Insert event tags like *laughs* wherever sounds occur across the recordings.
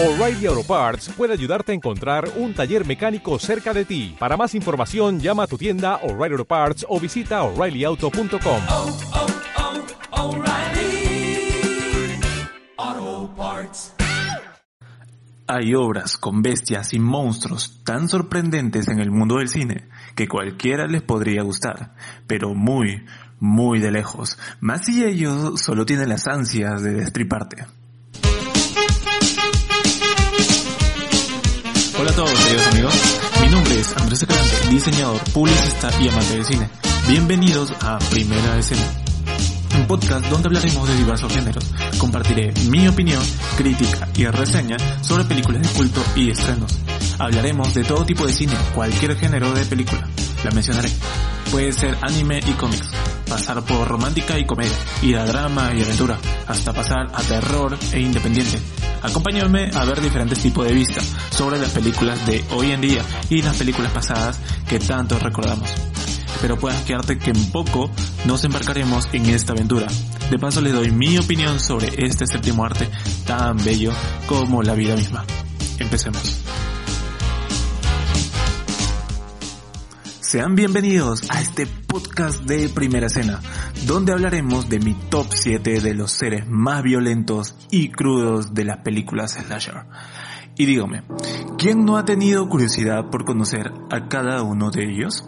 O'Reilly Auto Parts puede ayudarte a encontrar un taller mecánico cerca de ti. Para más información, llama a tu tienda O'Reilly Auto Parts o visita oreillyauto.com. oh, oh, Parts. Hay obras con bestias y monstruos tan sorprendentes en el mundo del cine que cualquiera les podría gustar, pero muy, muy de lejos, más si ellos solo tienen las ansias de destriparte. Hola a todos, queridos amigos. Mi nombre es Andrés Escalante, diseñador, publicista y amante del cine. Bienvenidos a Primera Escena, un podcast donde hablaremos de diversos géneros. Compartiré mi opinión, crítica y reseña sobre películas de culto y estrenos. Hablaremos de todo tipo de cine, cualquier género de película. La mencionaré. Puede ser anime y cómics, pasar por romántica y comedia, ir a drama y aventura, hasta pasar a terror e independiente. Acompáñame a ver diferentes tipos de vista sobre las películas de hoy en día y las películas pasadas que tanto recordamos. Espero puedas quedarte que en poco nos embarcaremos en esta aventura. De paso les doy mi opinión sobre este séptimo arte tan bello como la vida misma. Empecemos. Sean bienvenidos a este podcast de Primera Escena, donde hablaremos de mi top 7 de los seres más violentos y crudos de las películas slasher. Y dígame, ¿quién no ha tenido curiosidad por conocer a cada uno de ellos?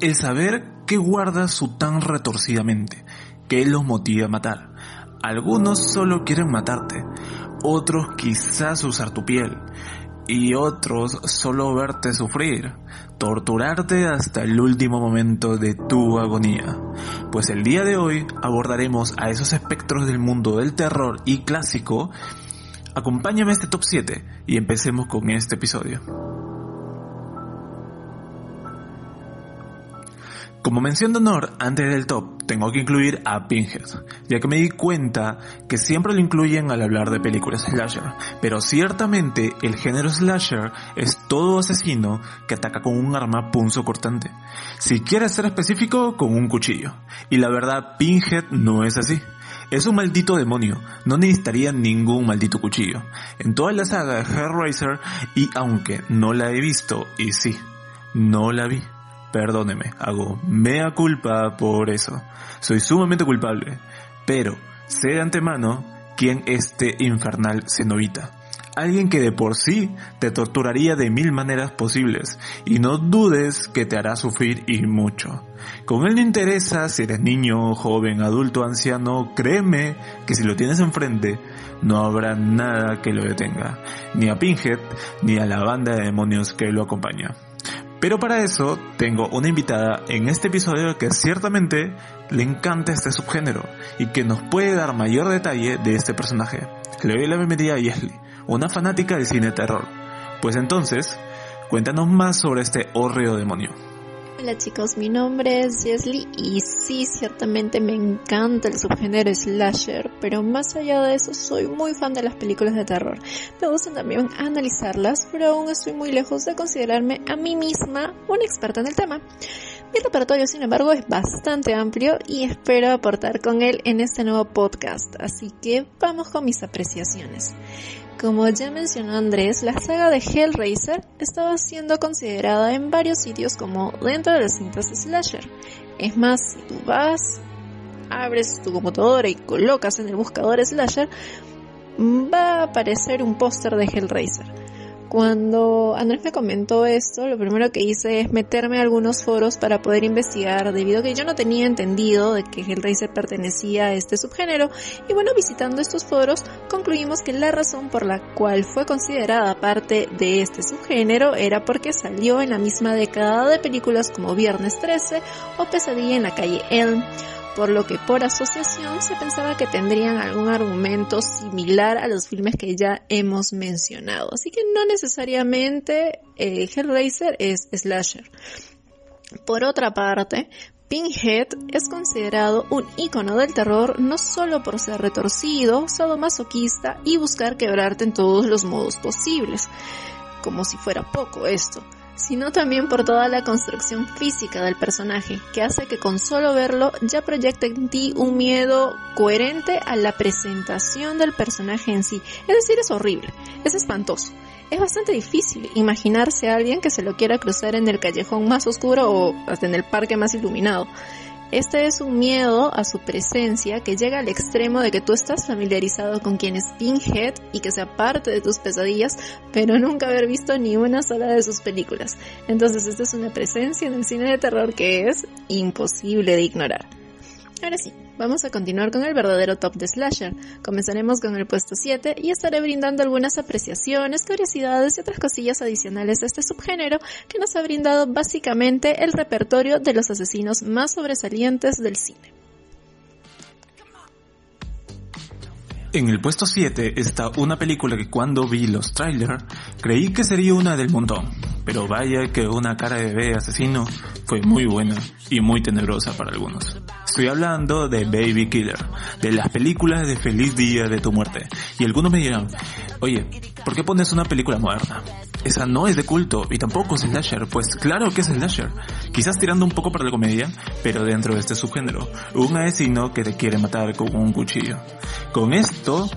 El saber qué guarda su tan retorcida mente, qué los motiva a matar. Algunos solo quieren matarte, otros quizás usar tu piel, y otros solo verte sufrir, torturarte hasta el último momento de tu agonía. Pues el día de hoy abordaremos a esos espectros del mundo del terror y clásico. Acompáñame a este top 7 y empecemos con este episodio. Como mención de honor, antes del top, tengo que incluir a Pinhead, ya que me di cuenta que siempre lo incluyen al hablar de películas slasher, pero ciertamente el género slasher es todo asesino que ataca con un arma punzo cortante. Si quieres ser específico, con un cuchillo. Y la verdad, Pinhead no es así. Es un maldito demonio, no necesitaría ningún maldito cuchillo. En toda la saga de Hellraiser, y aunque no la he visto, y sí, no la vi. Perdóneme, hago mea culpa por eso. Soy sumamente culpable. Pero sé de antemano quién este infernal cenovita. Alguien que de por sí te torturaría de mil maneras posibles y no dudes que te hará sufrir y mucho. Con él no interesa si eres niño, joven, adulto, anciano, créeme que si lo tienes enfrente no habrá nada que lo detenga, ni a Pinhead ni a la banda de demonios que lo acompaña. Pero para eso tengo una invitada en este episodio que ciertamente le encanta este subgénero y que nos puede dar mayor detalle de este personaje. Le doy la bienvenida a Yesli, una fanática del cine terror. Pues entonces, cuéntanos más sobre este horreo demonio. Hola chicos, mi nombre es Jesly y sí, ciertamente me encanta el subgénero slasher, pero más allá de eso soy muy fan de las películas de terror. Me gusta también analizarlas, pero aún estoy muy lejos de considerarme a mí misma una experta en el tema. Mi repertorio, sin embargo, es bastante amplio y espero aportar con él en este nuevo podcast, así que vamos con mis apreciaciones. Como ya mencionó Andrés, la saga de Hellraiser estaba siendo considerada en varios sitios como dentro de las cintas slasher. Es más, si tú vas, abres tu computadora y colocas en el buscador slasher, va a aparecer un póster de Hellraiser. Cuando Andrés me comentó esto, lo primero que hice es meterme a algunos foros para poder investigar, debido a que yo no tenía entendido de que Hellraiser pertenecía a este subgénero. Y bueno, visitando estos foros, concluimos que la razón por la cual fue considerada parte de este subgénero era porque salió en la misma década de películas como Viernes 13 o Pesadilla en la calle Elm por lo que por asociación se pensaba que tendrían algún argumento similar a los filmes que ya hemos mencionado. Así que no necesariamente eh, Hellraiser es slasher. Por otra parte, Pinhead es considerado un icono del terror no solo por ser retorcido, sadomasoquista y buscar quebrarte en todos los modos posibles, como si fuera poco esto sino también por toda la construcción física del personaje, que hace que con solo verlo ya proyecte en ti un miedo coherente a la presentación del personaje en sí. Es decir, es horrible, es espantoso. Es bastante difícil imaginarse a alguien que se lo quiera cruzar en el callejón más oscuro o hasta en el parque más iluminado. Este es un miedo a su presencia que llega al extremo de que tú estás familiarizado con quien es Pinhead y que sea parte de tus pesadillas, pero nunca haber visto ni una sola de sus películas. Entonces esta es una presencia en el cine de terror que es imposible de ignorar. Ahora sí, vamos a continuar con el verdadero top de slasher. Comenzaremos con el puesto 7 y estaré brindando algunas apreciaciones, curiosidades y otras cosillas adicionales a este subgénero que nos ha brindado básicamente el repertorio de los asesinos más sobresalientes del cine. En el puesto 7 está una película que cuando vi los trailers creí que sería una del montón, pero vaya que una cara de bebé asesino fue muy buena y muy tenebrosa para algunos. Estoy hablando de Baby Killer, de las películas de Feliz Día de tu Muerte. Y algunos me dirán, oye, ¿por qué pones una película moderna? Esa no es de culto y tampoco es slasher. Pues claro que es slasher. Quizás tirando un poco para la comedia, pero dentro de este subgénero. Un asesino que te quiere matar con un cuchillo. Con esto,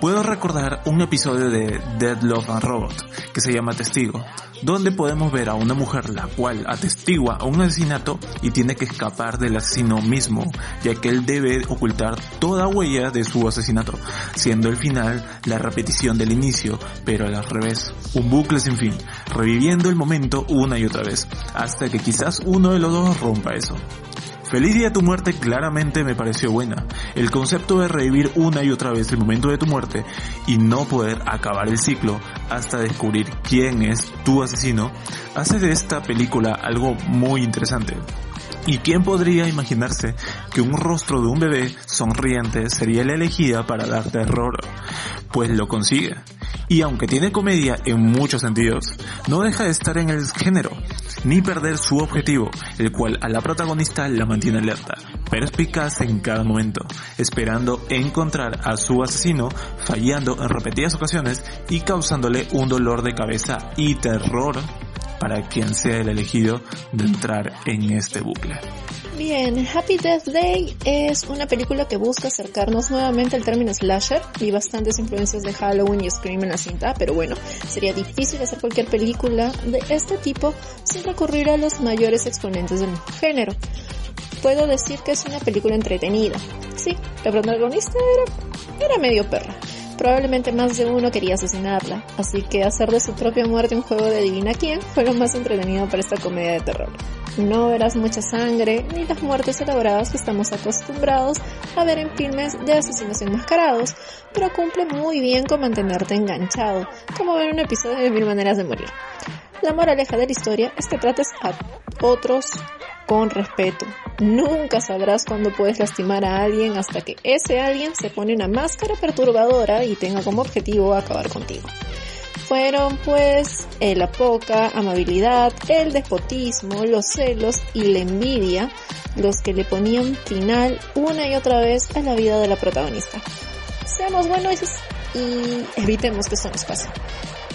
puedo recordar un episodio de Dead Love and Robot, que se llama Testigo, donde podemos ver a una mujer la cual atestigua un asesinato y tiene que escapar del asesino mismo, ya que él debe ocultar toda huella de su asesinato, siendo el final la repetición del inicio, pero al revés, un bucle sin fin, reviviendo el momento una y otra vez, hasta que quizás uno de los dos rompa eso. Feliz día de tu muerte claramente me pareció buena. El concepto de revivir una y otra vez el momento de tu muerte y no poder acabar el ciclo hasta descubrir quién es tu asesino hace de esta película algo muy interesante. ¿Y quién podría imaginarse que un rostro de un bebé sonriente sería la elegida para dar terror? Pues lo consigue. Y aunque tiene comedia en muchos sentidos, no deja de estar en el género, ni perder su objetivo, el cual a la protagonista la mantiene alerta, perspicaz en cada momento, esperando encontrar a su asesino, fallando en repetidas ocasiones y causándole un dolor de cabeza y terror para quien sea el elegido de entrar en este bucle. Bien, Happy Death Day es una película que busca acercarnos nuevamente al término slasher. Vi bastantes influencias de Halloween y Scream en la cinta, pero bueno, sería difícil hacer cualquier película de este tipo sin recurrir a los mayores exponentes del género. Puedo decir que es una película entretenida. Sí, la protagonista era, era medio perra. Probablemente más de uno quería asesinarla, así que hacer de su propia muerte un juego de adivina quién fue lo más entretenido para esta comedia de terror. No verás mucha sangre ni las muertes elaboradas que estamos acostumbrados a ver en filmes de asesinos enmascarados, pero cumple muy bien con mantenerte enganchado, como ver un episodio de Mil Maneras de Morir. La moraleja de la historia es que trates a otros con respeto. Nunca sabrás cuándo puedes lastimar a alguien hasta que ese alguien se pone una máscara perturbadora y tenga como objetivo acabar contigo. Fueron pues eh, la poca amabilidad, el despotismo, los celos y la envidia los que le ponían final una y otra vez a la vida de la protagonista. Seamos buenos y evitemos que eso nos pase.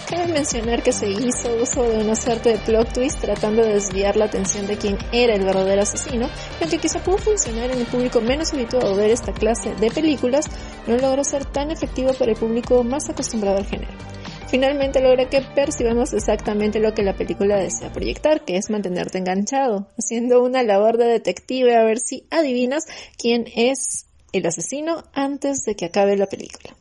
Cabe mencionar que se hizo uso de una suerte de plot twist tratando de desviar la atención de quién era el verdadero asesino, y aunque quizá pudo funcionar en el público menos habituado a ver esta clase de películas, no logró ser tan efectivo para el público más acostumbrado al género. Finalmente logra que percibamos exactamente lo que la película desea proyectar, que es mantenerte enganchado, haciendo una labor de detective a ver si adivinas quién es el asesino antes de que acabe la película.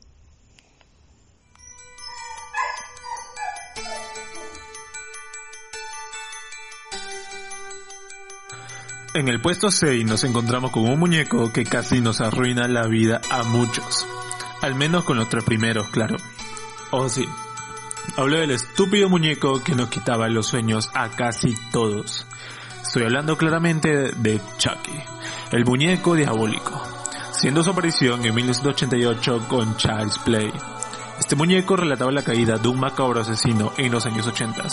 En el puesto 6 nos encontramos con un muñeco que casi nos arruina la vida a muchos. Al menos con los tres primeros, claro. Oh sí. Hablo del estúpido muñeco que nos quitaba los sueños a casi todos. Estoy hablando claramente de Chucky, el muñeco diabólico, siendo su aparición en 1988 con Child's Play. Este muñeco relataba la caída de un macabro asesino en los años 80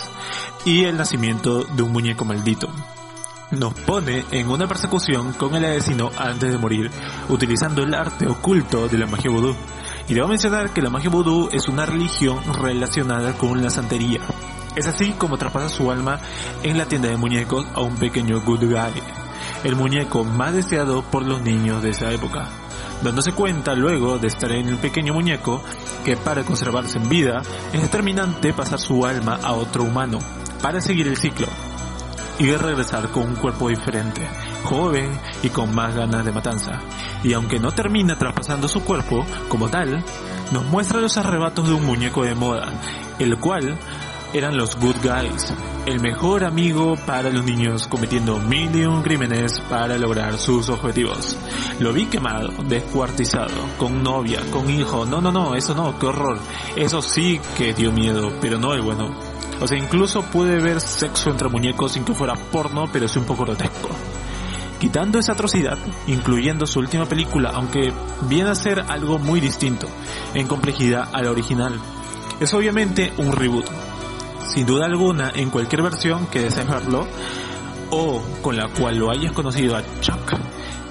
y el nacimiento de un muñeco maldito, nos pone en una persecución con el asesino antes de morir, utilizando el arte oculto de la magia vudú. Y debo mencionar que la magia vudú es una religión relacionada con la santería. Es así como traspasa su alma en la tienda de muñecos a un pequeño Good Guy, el muñeco más deseado por los niños de esa época. Dándose cuenta luego de estar en el pequeño muñeco que para conservarse en vida es determinante pasar su alma a otro humano para seguir el ciclo y regresar con un cuerpo diferente, joven y con más ganas de matanza. Y aunque no termina traspasando su cuerpo como tal, nos muestra los arrebatos de un muñeco de moda, el cual eran los good guys, el mejor amigo para los niños cometiendo mil y un crímenes para lograr sus objetivos. Lo vi quemado, descuartizado, con novia, con hijo, no, no, no, eso no, qué horror. Eso sí que dio miedo, pero no el bueno. O sea, incluso pude ver sexo entre muñecos sin que fuera porno, pero sí un poco grotesco. Quitando esa atrocidad, incluyendo su última película, aunque viene a ser algo muy distinto en complejidad a la original. Es obviamente un reboot, sin duda alguna en cualquier versión que desees verlo o con la cual lo hayas conocido a Chuck.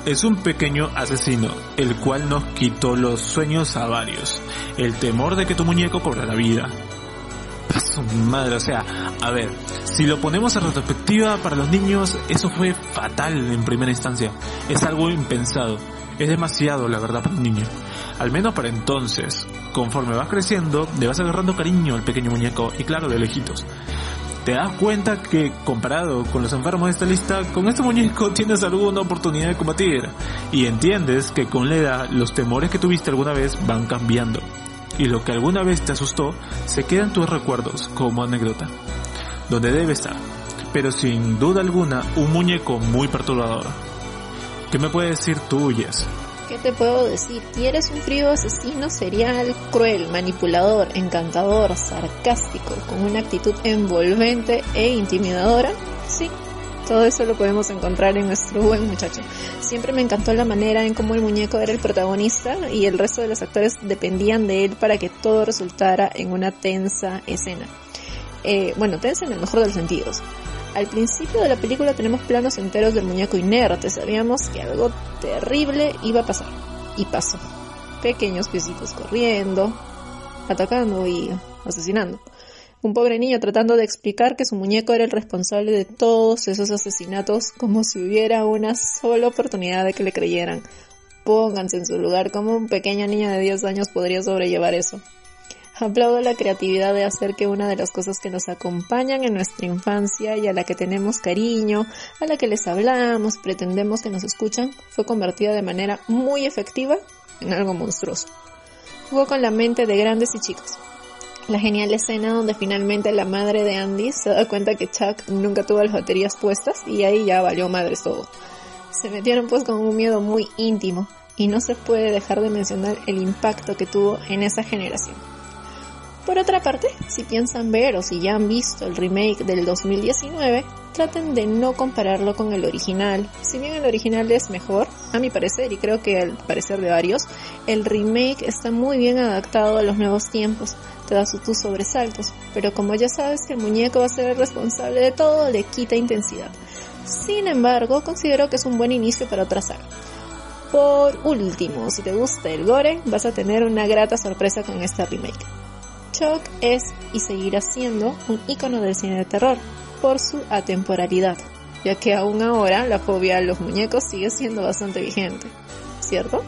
Es un pequeño asesino, el cual nos quitó los sueños a varios, el temor de que tu muñeco cobrara vida. Su madre, o sea, a ver, si lo ponemos en retrospectiva para los niños, eso fue fatal en primera instancia. Es algo impensado. Es demasiado, la verdad, para un niño. Al menos para entonces. Conforme vas creciendo, le vas agarrando cariño al pequeño muñeco, y claro, de lejitos. Te das cuenta que, comparado con los enfermos de esta lista, con este muñeco *laughs* tienes alguna oportunidad de combatir. Y entiendes que con la edad, los temores que tuviste alguna vez van cambiando. Y lo que alguna vez te asustó, se queda en tus recuerdos como anécdota. Donde debe estar. Pero sin duda alguna, un muñeco muy perturbador. ¿Qué me puedes decir tú, Jess? ¿Qué te puedo decir? Y eres un frío asesino serial, cruel, manipulador, encantador, sarcástico, con una actitud envolvente e intimidadora. Sí, todo eso lo podemos encontrar en nuestro buen muchacho. Siempre me encantó la manera en cómo el muñeco era el protagonista y el resto de los actores dependían de él para que todo resultara en una tensa escena. Eh, bueno, tensa en el mejor de los sentidos. Al principio de la película tenemos planos enteros del muñeco inerte, sabíamos que algo terrible iba a pasar. Y pasó. Pequeños piecitos corriendo, atacando y asesinando. Un pobre niño tratando de explicar que su muñeco era el responsable de todos esos asesinatos como si hubiera una sola oportunidad de que le creyeran. Pónganse en su lugar, como un pequeño niño de 10 años podría sobrellevar eso? Aplaudo la creatividad de hacer que una de las cosas que nos acompañan en nuestra infancia y a la que tenemos cariño, a la que les hablamos, pretendemos que nos escuchan, fue convertida de manera muy efectiva en algo monstruoso. Jugó con la mente de grandes y chicos. La genial escena donde finalmente la madre de Andy se da cuenta que Chuck nunca tuvo las baterías puestas y ahí ya valió madre todo. Se metieron pues con un miedo muy íntimo y no se puede dejar de mencionar el impacto que tuvo en esa generación. Por otra parte, si piensan ver o si ya han visto el remake del 2019, traten de no compararlo con el original. Si bien el original es mejor, a mi parecer, y creo que al parecer de varios, el remake está muy bien adaptado a los nuevos tiempos, te da sus sobresaltos, pero como ya sabes que el muñeco va a ser el responsable de todo, le quita intensidad. Sin embargo, considero que es un buen inicio para otra saga. Por último, si te gusta el gore, vas a tener una grata sorpresa con esta remake. Chuck es y seguirá siendo un icono del cine de terror por su atemporalidad, ya que aún ahora la fobia a los muñecos sigue siendo bastante vigente, ¿cierto?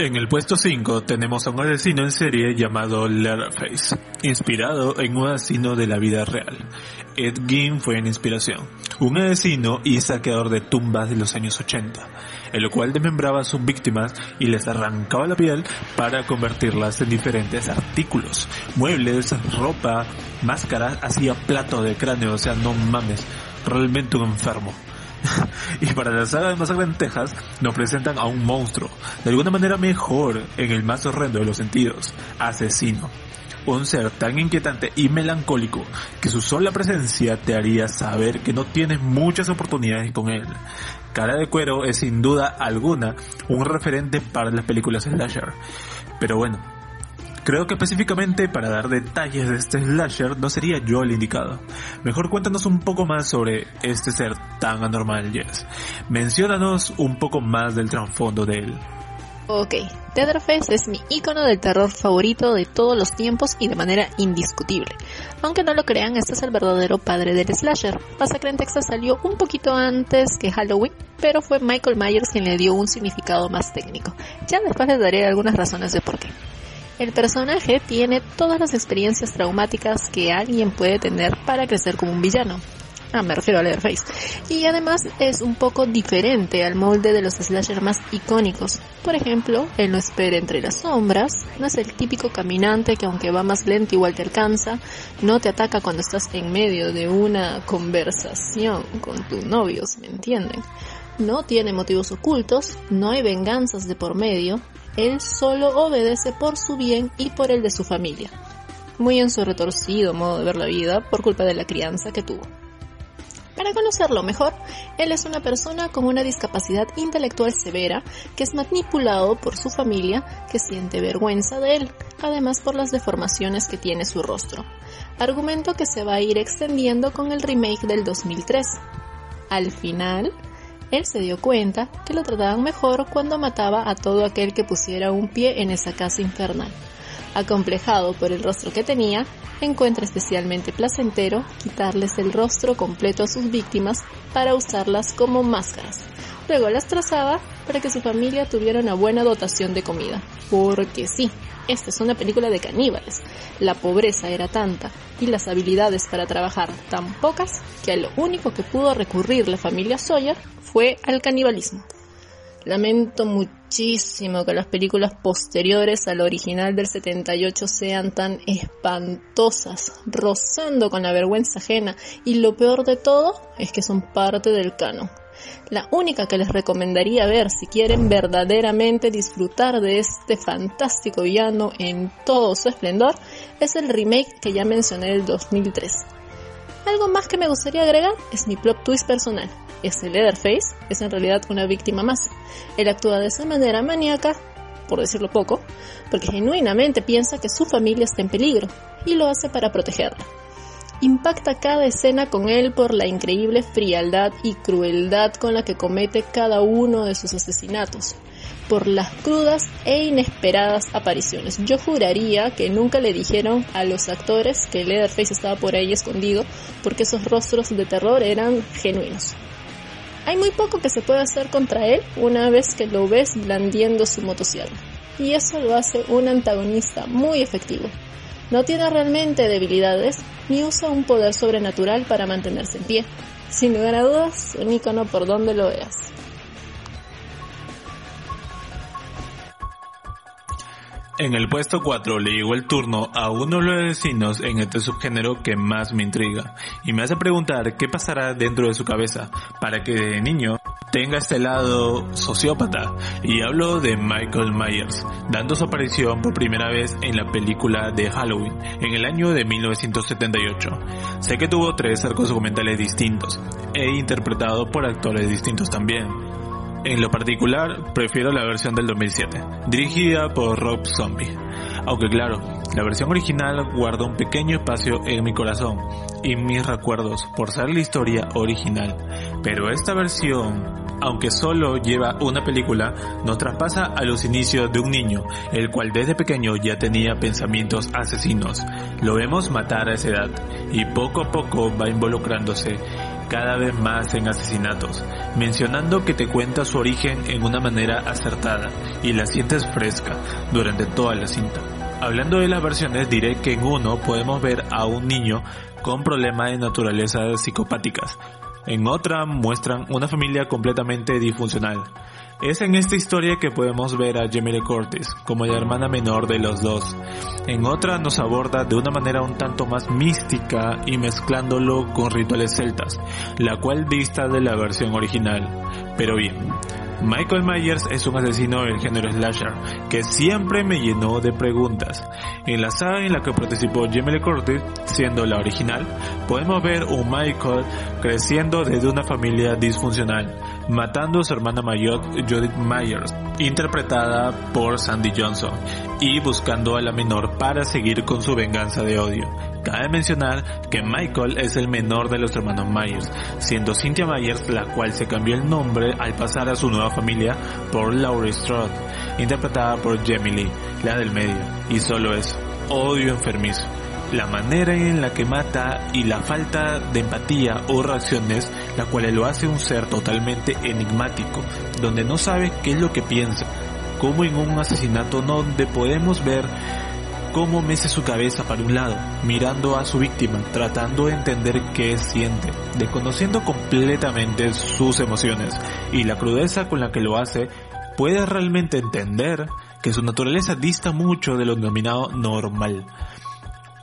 En el puesto 5 tenemos a un asesino en serie llamado Leatherface, inspirado en un asesino de la vida real. Ed Gein fue en inspiración, un asesino y saqueador de tumbas de los años 80, el cual desmembraba a sus víctimas y les arrancaba la piel para convertirlas en diferentes artículos, muebles, ropa, máscaras, hacía plato de cráneo, o sea, no mames, realmente un enfermo. *laughs* y para la saga de Masacre en Texas nos presentan a un monstruo, de alguna manera mejor en el más horrendo de los sentidos, asesino. Un ser tan inquietante y melancólico que su sola presencia te haría saber que no tienes muchas oportunidades con él. Cara de Cuero es sin duda alguna un referente para las películas slasher. Pero bueno, Creo que específicamente para dar detalles de este slasher no sería yo el indicado. Mejor cuéntanos un poco más sobre este ser tan anormal, Jess. Menciónanos un poco más del trasfondo de él. Ok, Leatherface es mi icono del terror favorito de todos los tiempos y de manera indiscutible. Aunque no lo crean, este es el verdadero padre del slasher. Masacre en Texas salió un poquito antes que Halloween, pero fue Michael Myers quien le dio un significado más técnico. Ya después les daré algunas razones de por qué. El personaje tiene todas las experiencias traumáticas que alguien puede tener para crecer como un villano. Ah, me refiero a Leatherface. Y además es un poco diferente al molde de los slasher más icónicos. Por ejemplo, él no espera entre las sombras, no es el típico caminante que aunque va más lento igual te alcanza, no te ataca cuando estás en medio de una conversación con tu novio, si me entienden. No tiene motivos ocultos, no hay venganzas de por medio, él solo obedece por su bien y por el de su familia. Muy en su retorcido modo de ver la vida por culpa de la crianza que tuvo. Para conocerlo mejor, él es una persona con una discapacidad intelectual severa que es manipulado por su familia que siente vergüenza de él, además por las deformaciones que tiene su rostro. Argumento que se va a ir extendiendo con el remake del 2003. Al final, él se dio cuenta que lo trataban mejor cuando mataba a todo aquel que pusiera un pie en esa casa infernal. Acomplejado por el rostro que tenía, encuentra especialmente placentero quitarles el rostro completo a sus víctimas para usarlas como máscaras. Luego las trazaba para que su familia tuviera una buena dotación de comida. Porque sí, esta es una película de caníbales. La pobreza era tanta y las habilidades para trabajar tan pocas que a lo único que pudo recurrir la familia Sawyer fue al canibalismo. Lamento muchísimo que las películas posteriores al original del 78 sean tan espantosas, rozando con la vergüenza ajena y lo peor de todo es que son parte del canon. La única que les recomendaría ver si quieren verdaderamente disfrutar de este fantástico villano en todo su esplendor es el remake que ya mencioné del 2003. Algo más que me gustaría agregar es mi plot twist personal. Este Leatherface es en realidad una víctima más. Él actúa de esa manera maníaca, por decirlo poco, porque genuinamente piensa que su familia está en peligro y lo hace para protegerla. Impacta cada escena con él por la increíble frialdad y crueldad con la que comete cada uno de sus asesinatos, por las crudas e inesperadas apariciones. Yo juraría que nunca le dijeron a los actores que Leatherface estaba por ahí escondido porque esos rostros de terror eran genuinos. Hay muy poco que se puede hacer contra él una vez que lo ves blandiendo su motosierra, y eso lo hace un antagonista muy efectivo. No tiene realmente debilidades ni usa un poder sobrenatural para mantenerse en pie. Sin lugar a dudas, un icono por donde lo veas. En el puesto 4 le llegó el turno a uno de los vecinos en este subgénero que más me intriga y me hace preguntar qué pasará dentro de su cabeza para que de niño tenga este lado sociópata y hablo de Michael Myers, dando su aparición por primera vez en la película de Halloween en el año de 1978. Sé que tuvo tres arcos documentales distintos e interpretado por actores distintos también. En lo particular, prefiero la versión del 2007, dirigida por Rob Zombie. Aunque claro, la versión original guarda un pequeño espacio en mi corazón y mis recuerdos por ser la historia original. Pero esta versión, aunque solo lleva una película, nos traspasa a los inicios de un niño, el cual desde pequeño ya tenía pensamientos asesinos. Lo vemos matar a esa edad y poco a poco va involucrándose cada vez más en asesinatos, mencionando que te cuenta su origen en una manera acertada y la sientes fresca durante toda la cinta. Hablando de las versiones, diré que en uno podemos ver a un niño con problemas de naturaleza psicopáticas. En otra muestran una familia completamente disfuncional. Es en esta historia que podemos ver a Lee Curtis como la hermana menor de los dos. En otra nos aborda de una manera un tanto más mística y mezclándolo con rituales celtas, la cual dista de la versión original. Pero bien, Michael Myers es un asesino del género slasher que siempre me llenó de preguntas. En la saga en la que participó Jamie Lee Curtis, siendo la original, podemos ver un Michael creciendo desde una familia disfuncional, matando a su hermana mayor Judith Myers, interpretada por Sandy Johnson, y buscando a la menor para seguir con su venganza de odio. Cabe mencionar que Michael es el menor de los hermanos Myers, siendo Cynthia Myers la cual se cambió el nombre al pasar a su nueva familia por Laurie Strode, interpretada por Jamie Lee, la del medio, y solo es odio enfermizo. La manera en la que mata y la falta de empatía o reacciones, la cual lo hace un ser totalmente enigmático, donde no sabe qué es lo que piensa, como en un asesinato donde podemos ver cómo mece su cabeza para un lado, mirando a su víctima, tratando de entender qué siente, desconociendo completamente sus emociones y la crudeza con la que lo hace, puede realmente entender que su naturaleza dista mucho de lo denominado normal.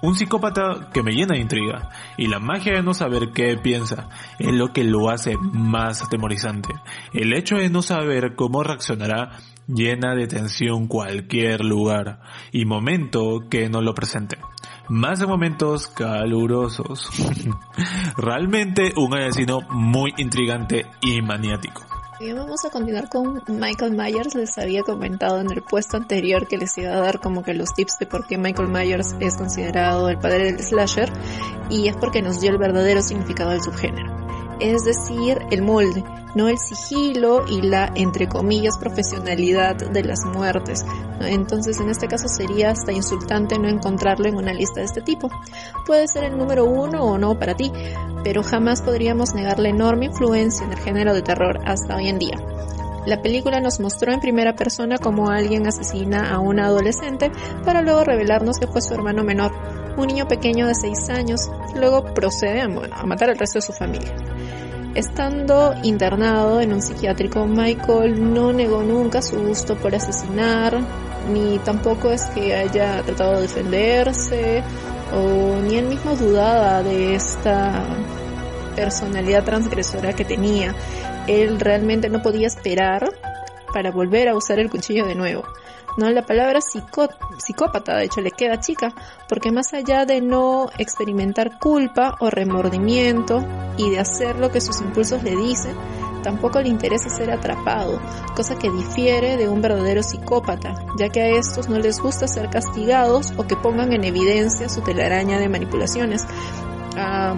Un psicópata que me llena de intriga y la magia de no saber qué piensa es lo que lo hace más atemorizante. El hecho de no saber cómo reaccionará llena de tensión cualquier lugar y momento que no lo presente. Más de momentos calurosos. *laughs* Realmente un asesino muy intrigante y maniático. Bien, vamos a continuar con Michael Myers. Les había comentado en el puesto anterior que les iba a dar como que los tips de por qué Michael Myers es considerado el padre del slasher y es porque nos dio el verdadero significado del subgénero. Es decir, el molde, no el sigilo y la, entre comillas, profesionalidad de las muertes. Entonces, en este caso sería hasta insultante no encontrarlo en una lista de este tipo. Puede ser el número uno o no para ti, pero jamás podríamos negar la enorme influencia en el género de terror hasta hoy en día. La película nos mostró en primera persona cómo alguien asesina a una adolescente para luego revelarnos que fue su hermano menor, un niño pequeño de 6 años, luego procede a, a matar al resto de su familia. Estando internado en un psiquiátrico, Michael no negó nunca su gusto por asesinar, ni tampoco es que haya tratado de defenderse, o ni él mismo dudaba de esta personalidad transgresora que tenía. Él realmente no podía esperar para volver a usar el cuchillo de nuevo. No, la palabra psicópata de hecho le queda chica, porque más allá de no experimentar culpa o remordimiento y de hacer lo que sus impulsos le dicen, tampoco le interesa ser atrapado, cosa que difiere de un verdadero psicópata, ya que a estos no les gusta ser castigados o que pongan en evidencia su telaraña de manipulaciones. A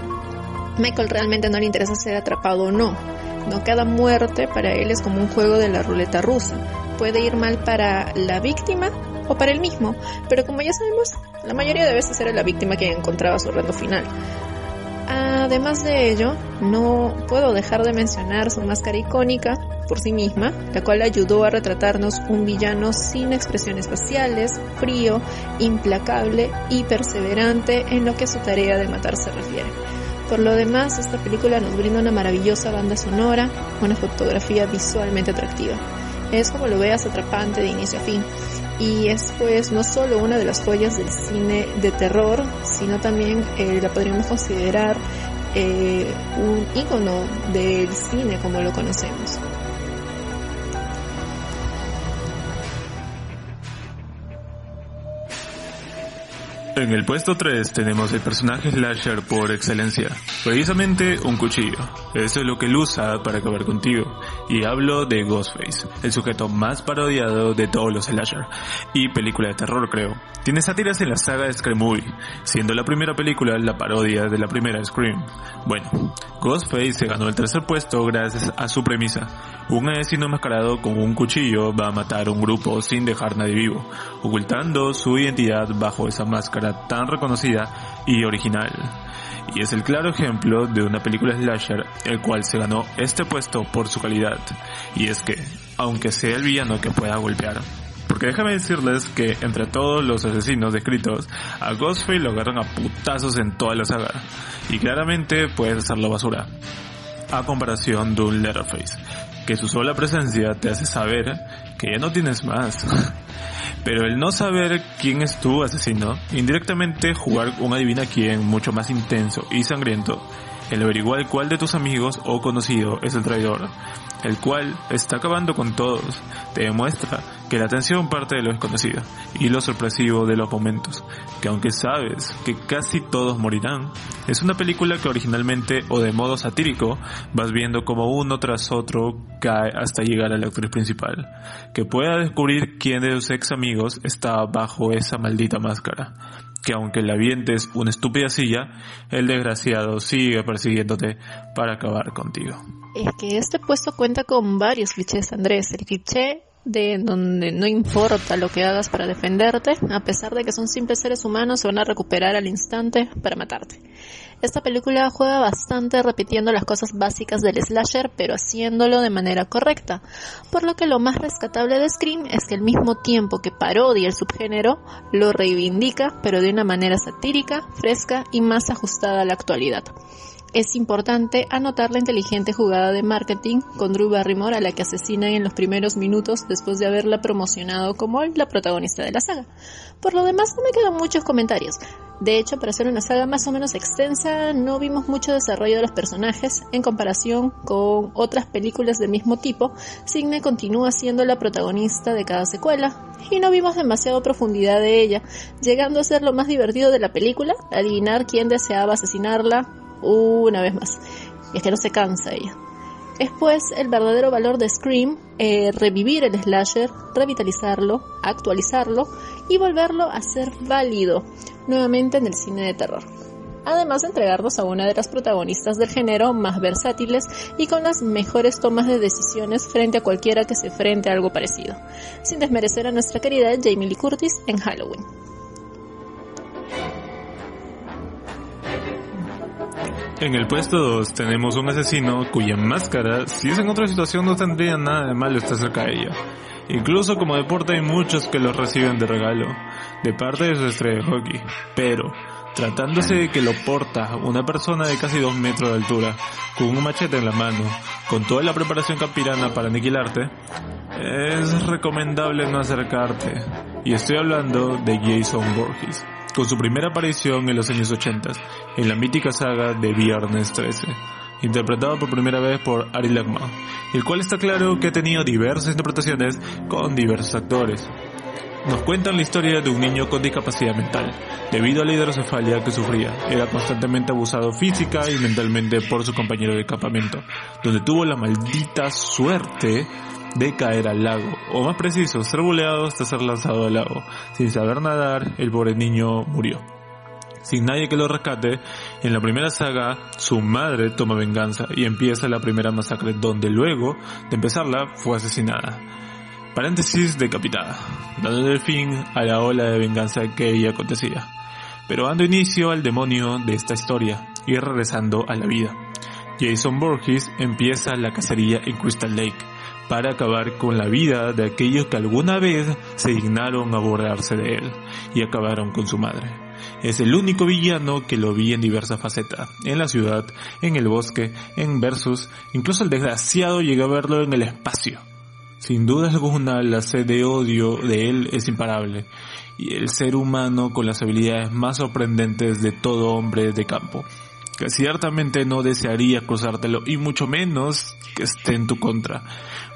Michael realmente no le interesa ser atrapado o no. No cada muerte para él es como un juego de la ruleta rusa puede ir mal para la víctima o para él mismo, pero como ya sabemos, la mayoría de veces era la víctima quien encontraba su reto final. Además de ello, no puedo dejar de mencionar su máscara icónica por sí misma, la cual ayudó a retratarnos un villano sin expresiones faciales, frío, implacable y perseverante en lo que a su tarea de matar se refiere. Por lo demás, esta película nos brinda una maravillosa banda sonora, una fotografía visualmente atractiva es como lo veas atrapante de inicio a fin. Y es pues no solo una de las joyas del cine de terror, sino también eh, la podríamos considerar eh, un ícono del cine como lo conocemos. En el puesto 3 tenemos el personaje slasher por excelencia, precisamente un cuchillo. Eso es lo que él usa para acabar contigo. Y hablo de Ghostface, el sujeto más parodiado de todos los slasher. Y película de terror creo. Tiene sátiras en la saga Scream Movie, siendo la primera película la parodia de la primera Scream. Bueno, Ghostface se ganó el tercer puesto gracias a su premisa. Un asesino enmascarado con un cuchillo va a matar a un grupo sin dejar nadie vivo, ocultando su identidad bajo esa máscara tan reconocida y original. Y es el claro ejemplo de una película slasher el cual se ganó este puesto por su calidad. Y es que, aunque sea el villano que pueda golpear, porque déjame decirles que entre todos los asesinos descritos, a Ghostface lo agarran a putazos en toda la saga. Y claramente puedes hacerlo basura. A comparación de un Letterface, que su sola presencia te hace saber que ya no tienes más. *laughs* Pero el no saber quién es tu asesino, indirectamente jugar un adivina quién mucho más intenso y sangriento, el averiguar cuál de tus amigos o conocido es el traidor, el cual está acabando con todos. Te demuestra que la atención parte de lo desconocido y lo sorpresivo de los momentos, que aunque sabes que casi todos morirán, es una película que originalmente o de modo satírico vas viendo como uno tras otro cae hasta llegar a la actriz principal, que pueda descubrir quién de sus ex amigos está bajo esa maldita máscara que aunque le avientes una estúpida silla, el desgraciado sigue persiguiéndote para acabar contigo. Es que este puesto cuenta con varios clichés, Andrés. El cliché de donde no importa lo que hagas para defenderte, a pesar de que son simples seres humanos, se van a recuperar al instante para matarte. Esta película juega bastante repitiendo las cosas básicas del slasher, pero haciéndolo de manera correcta, por lo que lo más rescatable de Scream es que al mismo tiempo que parodia el subgénero, lo reivindica, pero de una manera satírica, fresca y más ajustada a la actualidad. Es importante anotar la inteligente jugada de marketing con Drew Barrymore a la que asesinan en los primeros minutos después de haberla promocionado como la protagonista de la saga. Por lo demás no me quedan muchos comentarios. De hecho, para ser una saga más o menos extensa, no vimos mucho desarrollo de los personajes en comparación con otras películas del mismo tipo. Signe continúa siendo la protagonista de cada secuela y no vimos demasiado profundidad de ella, llegando a ser lo más divertido de la película, adivinar quién deseaba asesinarla una vez más. Y es que no se cansa ella. Es pues el verdadero valor de Scream eh, revivir el slasher, revitalizarlo, actualizarlo y volverlo a ser válido nuevamente en el cine de terror. Además de entregarnos a una de las protagonistas del género más versátiles y con las mejores tomas de decisiones frente a cualquiera que se frente a algo parecido, sin desmerecer a nuestra querida Jamie Lee Curtis en Halloween. En el puesto 2 tenemos un asesino cuya máscara, si es en otra situación, no tendría nada de malo estar cerca de ella. Incluso como deporte hay muchos que lo reciben de regalo, de parte de su estrella de hockey. Pero, tratándose de que lo porta una persona de casi 2 metros de altura, con un machete en la mano, con toda la preparación campirana para aniquilarte, es recomendable no acercarte. Y estoy hablando de Jason Borges con su primera aparición en los años 80 en la mítica saga de Viernes 13, interpretado por primera vez por Ari Lagma, el cual está claro que ha tenido diversas interpretaciones con diversos actores. Nos cuentan la historia de un niño con discapacidad mental, debido a la hidrocefalia que sufría. Era constantemente abusado física y mentalmente por su compañero de campamento, donde tuvo la maldita suerte de caer al lago, o más preciso, ser boleado hasta ser lanzado al lago. Sin saber nadar, el pobre niño murió. Sin nadie que lo rescate, en la primera saga, su madre toma venganza y empieza la primera masacre donde luego de empezarla fue asesinada. Paréntesis decapitada, dando el fin a la ola de venganza que ella acontecía. Pero dando inicio al demonio de esta historia y regresando a la vida. Jason Borges empieza la cacería en Crystal Lake, para acabar con la vida de aquellos que alguna vez se dignaron a borrarse de él y acabaron con su madre. Es el único villano que lo vi en diversas facetas, en la ciudad, en el bosque, en Versus, incluso el desgraciado llegó a verlo en el espacio. Sin duda alguna, la sed de odio de él es imparable, y el ser humano con las habilidades más sorprendentes de todo hombre de campo, que ciertamente no desearía cruzártelo y mucho menos que esté en tu contra.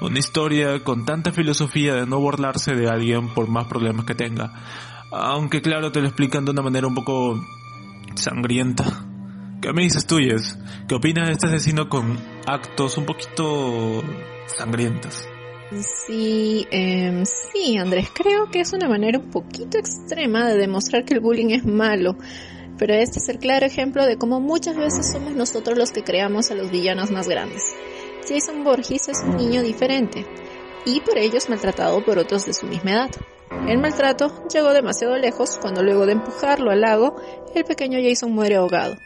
Una historia con tanta filosofía de no burlarse de alguien por más problemas que tenga. Aunque claro, te lo explican de una manera un poco sangrienta. ¿Qué me dices tú, Yes? ¿Qué opinas de este asesino con actos un poquito sangrientos? Sí, eh, sí, Andrés, creo que es una manera un poquito extrema de demostrar que el bullying es malo. Pero este es el claro ejemplo de cómo muchas veces somos nosotros los que creamos a los villanos más grandes. Jason Borges es un niño diferente y por ello es maltratado por otros de su misma edad. El maltrato llegó demasiado lejos cuando luego de empujarlo al lago, el pequeño Jason muere ahogado.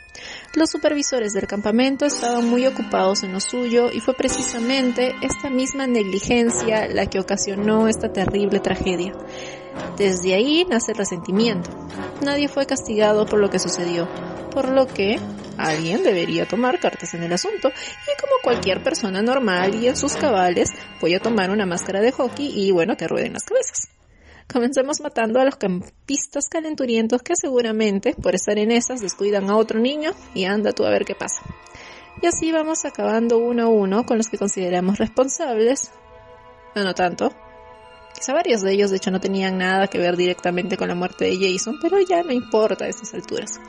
Los supervisores del campamento estaban muy ocupados en lo suyo y fue precisamente esta misma negligencia la que ocasionó esta terrible tragedia. Desde ahí nace el resentimiento. Nadie fue castigado por lo que sucedió, por lo que alguien debería tomar cartas en el asunto y como cualquier persona normal y en sus cabales voy a tomar una máscara de hockey y bueno, te rueden las cabezas. Comencemos matando a los campistas calenturientos que seguramente por estar en esas descuidan a otro niño y anda tú a ver qué pasa. y así vamos acabando uno a uno con los que consideramos responsables, no, no tanto. Quizá varios de ellos de hecho no tenían nada que ver directamente con la muerte de Jason, pero ya no importa a estas alturas.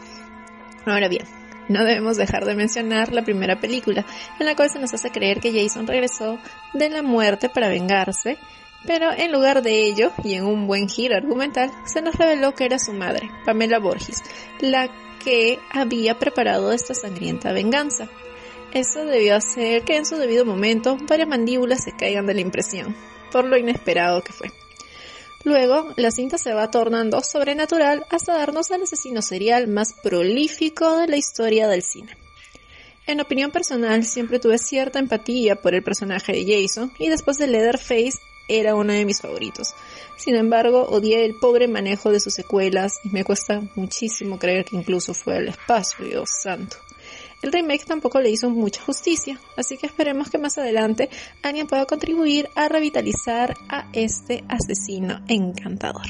Ahora bien, no debemos dejar de mencionar la primera película, en la cual se nos hace creer que Jason regresó de la muerte para vengarse, pero en lugar de ello, y en un buen giro argumental, se nos reveló que era su madre, Pamela Borges, la que había preparado esta sangrienta venganza. Eso debió hacer que en su debido momento varias mandíbulas se caigan de la impresión, por lo inesperado que fue. Luego, la cinta se va tornando sobrenatural hasta darnos al asesino serial más prolífico de la historia del cine. En opinión personal, siempre tuve cierta empatía por el personaje de Jason y después de Leatherface era uno de mis favoritos. Sin embargo, odié el pobre manejo de sus secuelas y me cuesta muchísimo creer que incluso fue al espacio, Dios santo. El remake tampoco le hizo mucha justicia, así que esperemos que más adelante alguien pueda contribuir a revitalizar a este asesino encantador.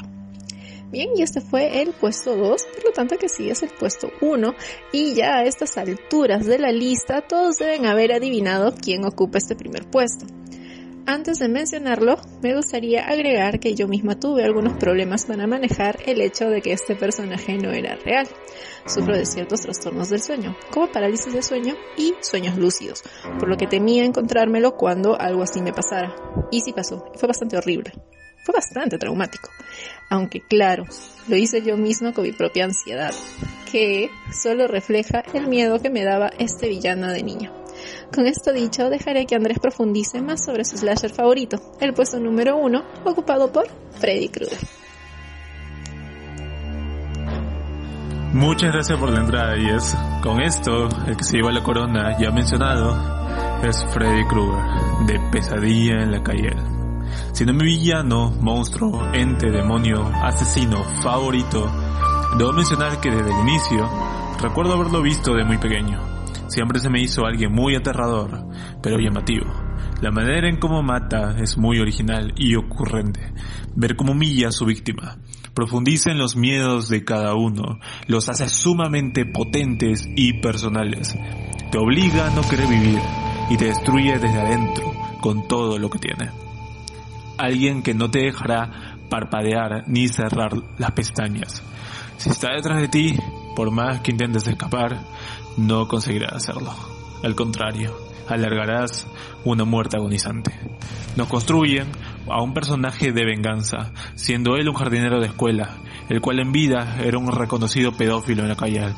Bien, y este fue el puesto 2, por lo tanto que sí es el puesto 1, y ya a estas alturas de la lista todos deben haber adivinado quién ocupa este primer puesto. Antes de mencionarlo, me gustaría agregar que yo misma tuve algunos problemas para manejar el hecho de que este personaje no era real. Sufro de ciertos trastornos del sueño, como parálisis de sueño y sueños lúcidos, por lo que temía encontrármelo cuando algo así me pasara. Y sí pasó, fue bastante horrible. Fue bastante traumático. Aunque claro, lo hice yo misma con mi propia ansiedad, que solo refleja el miedo que me daba este villano de niño. Con esto dicho, dejaré que Andrés profundice más sobre su slasher favorito, el puesto número uno, ocupado por Freddy Krueger. Muchas gracias por la entrada, y es con esto, el que se lleva la corona ya mencionado es Freddy Krueger, de Pesadilla en la calle. Siendo mi villano, monstruo, ente, demonio, asesino favorito, debo mencionar que desde el inicio recuerdo haberlo visto de muy pequeño. Siempre se me hizo alguien muy aterrador, pero llamativo. La manera en cómo mata es muy original y ocurrente. Ver cómo humilla a su víctima, profundiza en los miedos de cada uno, los hace sumamente potentes y personales. Te obliga a no querer vivir y te destruye desde adentro con todo lo que tiene. Alguien que no te dejará parpadear ni cerrar las pestañas. Si está detrás de ti, por más que intentes escapar, no conseguirás hacerlo. Al contrario, alargarás una muerte agonizante. Nos construyen a un personaje de venganza, siendo él un jardinero de escuela, el cual en vida era un reconocido pedófilo en la calle.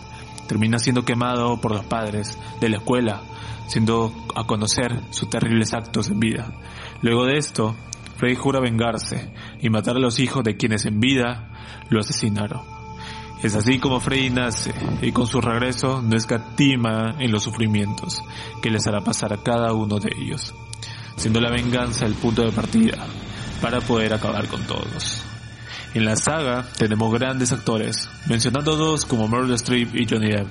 Termina siendo quemado por los padres de la escuela, siendo a conocer sus terribles actos en vida. Luego de esto, Freddy jura vengarse y matar a los hijos de quienes en vida lo asesinaron. Es así como Freddy nace y con su regreso no escatima en los sufrimientos que les hará pasar a cada uno de ellos, siendo la venganza el punto de partida para poder acabar con todos. En la saga tenemos grandes actores, mencionando dos como Meryl Streep y Johnny Depp,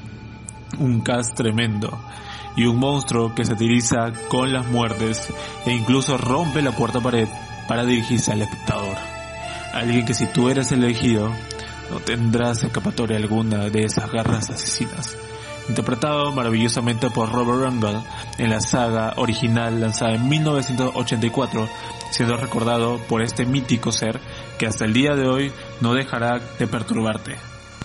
un cast tremendo y un monstruo que satiriza con las muertes e incluso rompe la cuarta pared para dirigirse al espectador. Alguien que si tú eres elegido no tendrás escapatoria alguna de esas garras asesinas. Interpretado maravillosamente por Robert Rundle en la saga original lanzada en 1984, siendo recordado por este mítico ser que hasta el día de hoy no dejará de perturbarte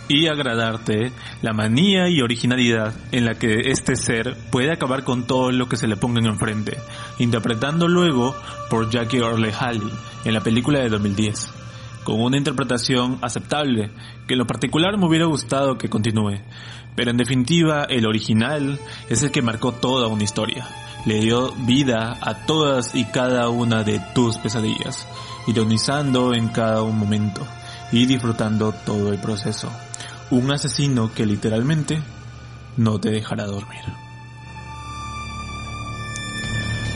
y agradarte la manía y originalidad en la que este ser puede acabar con todo lo que se le ponga enfrente, interpretando luego por Jackie Earle Haley en la película de 2010 con una interpretación aceptable, que en lo particular me hubiera gustado que continúe. Pero en definitiva, el original es el que marcó toda una historia. Le dio vida a todas y cada una de tus pesadillas, ironizando en cada un momento y disfrutando todo el proceso. Un asesino que literalmente no te dejará dormir.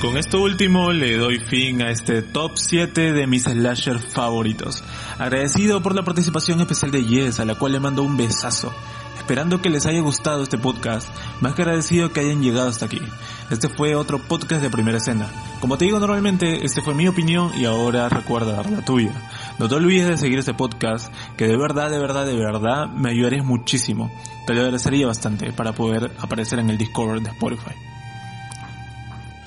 Con esto último le doy fin a este top 7 de mis slasher favoritos. Agradecido por la participación especial de Yes, a la cual le mando un besazo. Esperando que les haya gustado este podcast, más que agradecido que hayan llegado hasta aquí. Este fue otro podcast de primera escena. Como te digo normalmente, este fue mi opinión y ahora recuerda dar la tuya. No te olvides de seguir este podcast, que de verdad, de verdad, de verdad me ayudarías muchísimo. Te lo agradecería bastante para poder aparecer en el Discord de Spotify.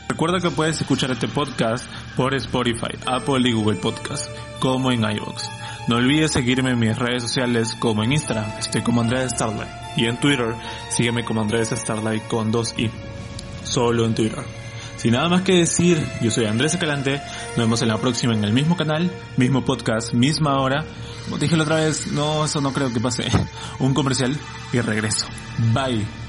Recuerda que puedes escuchar este podcast por Spotify, Apple y Google Podcast, como en iVoox. No olvides seguirme en mis redes sociales como en Instagram, estoy como Andrés Starlight. Y en Twitter, sígueme como Andrés Starlight con dos i. Solo en Twitter. Sin nada más que decir, yo soy Andrés Escalante, nos vemos en la próxima en el mismo canal, mismo podcast, misma hora. Como dije la otra vez, no, eso no creo que pase. Un comercial y regreso. Bye.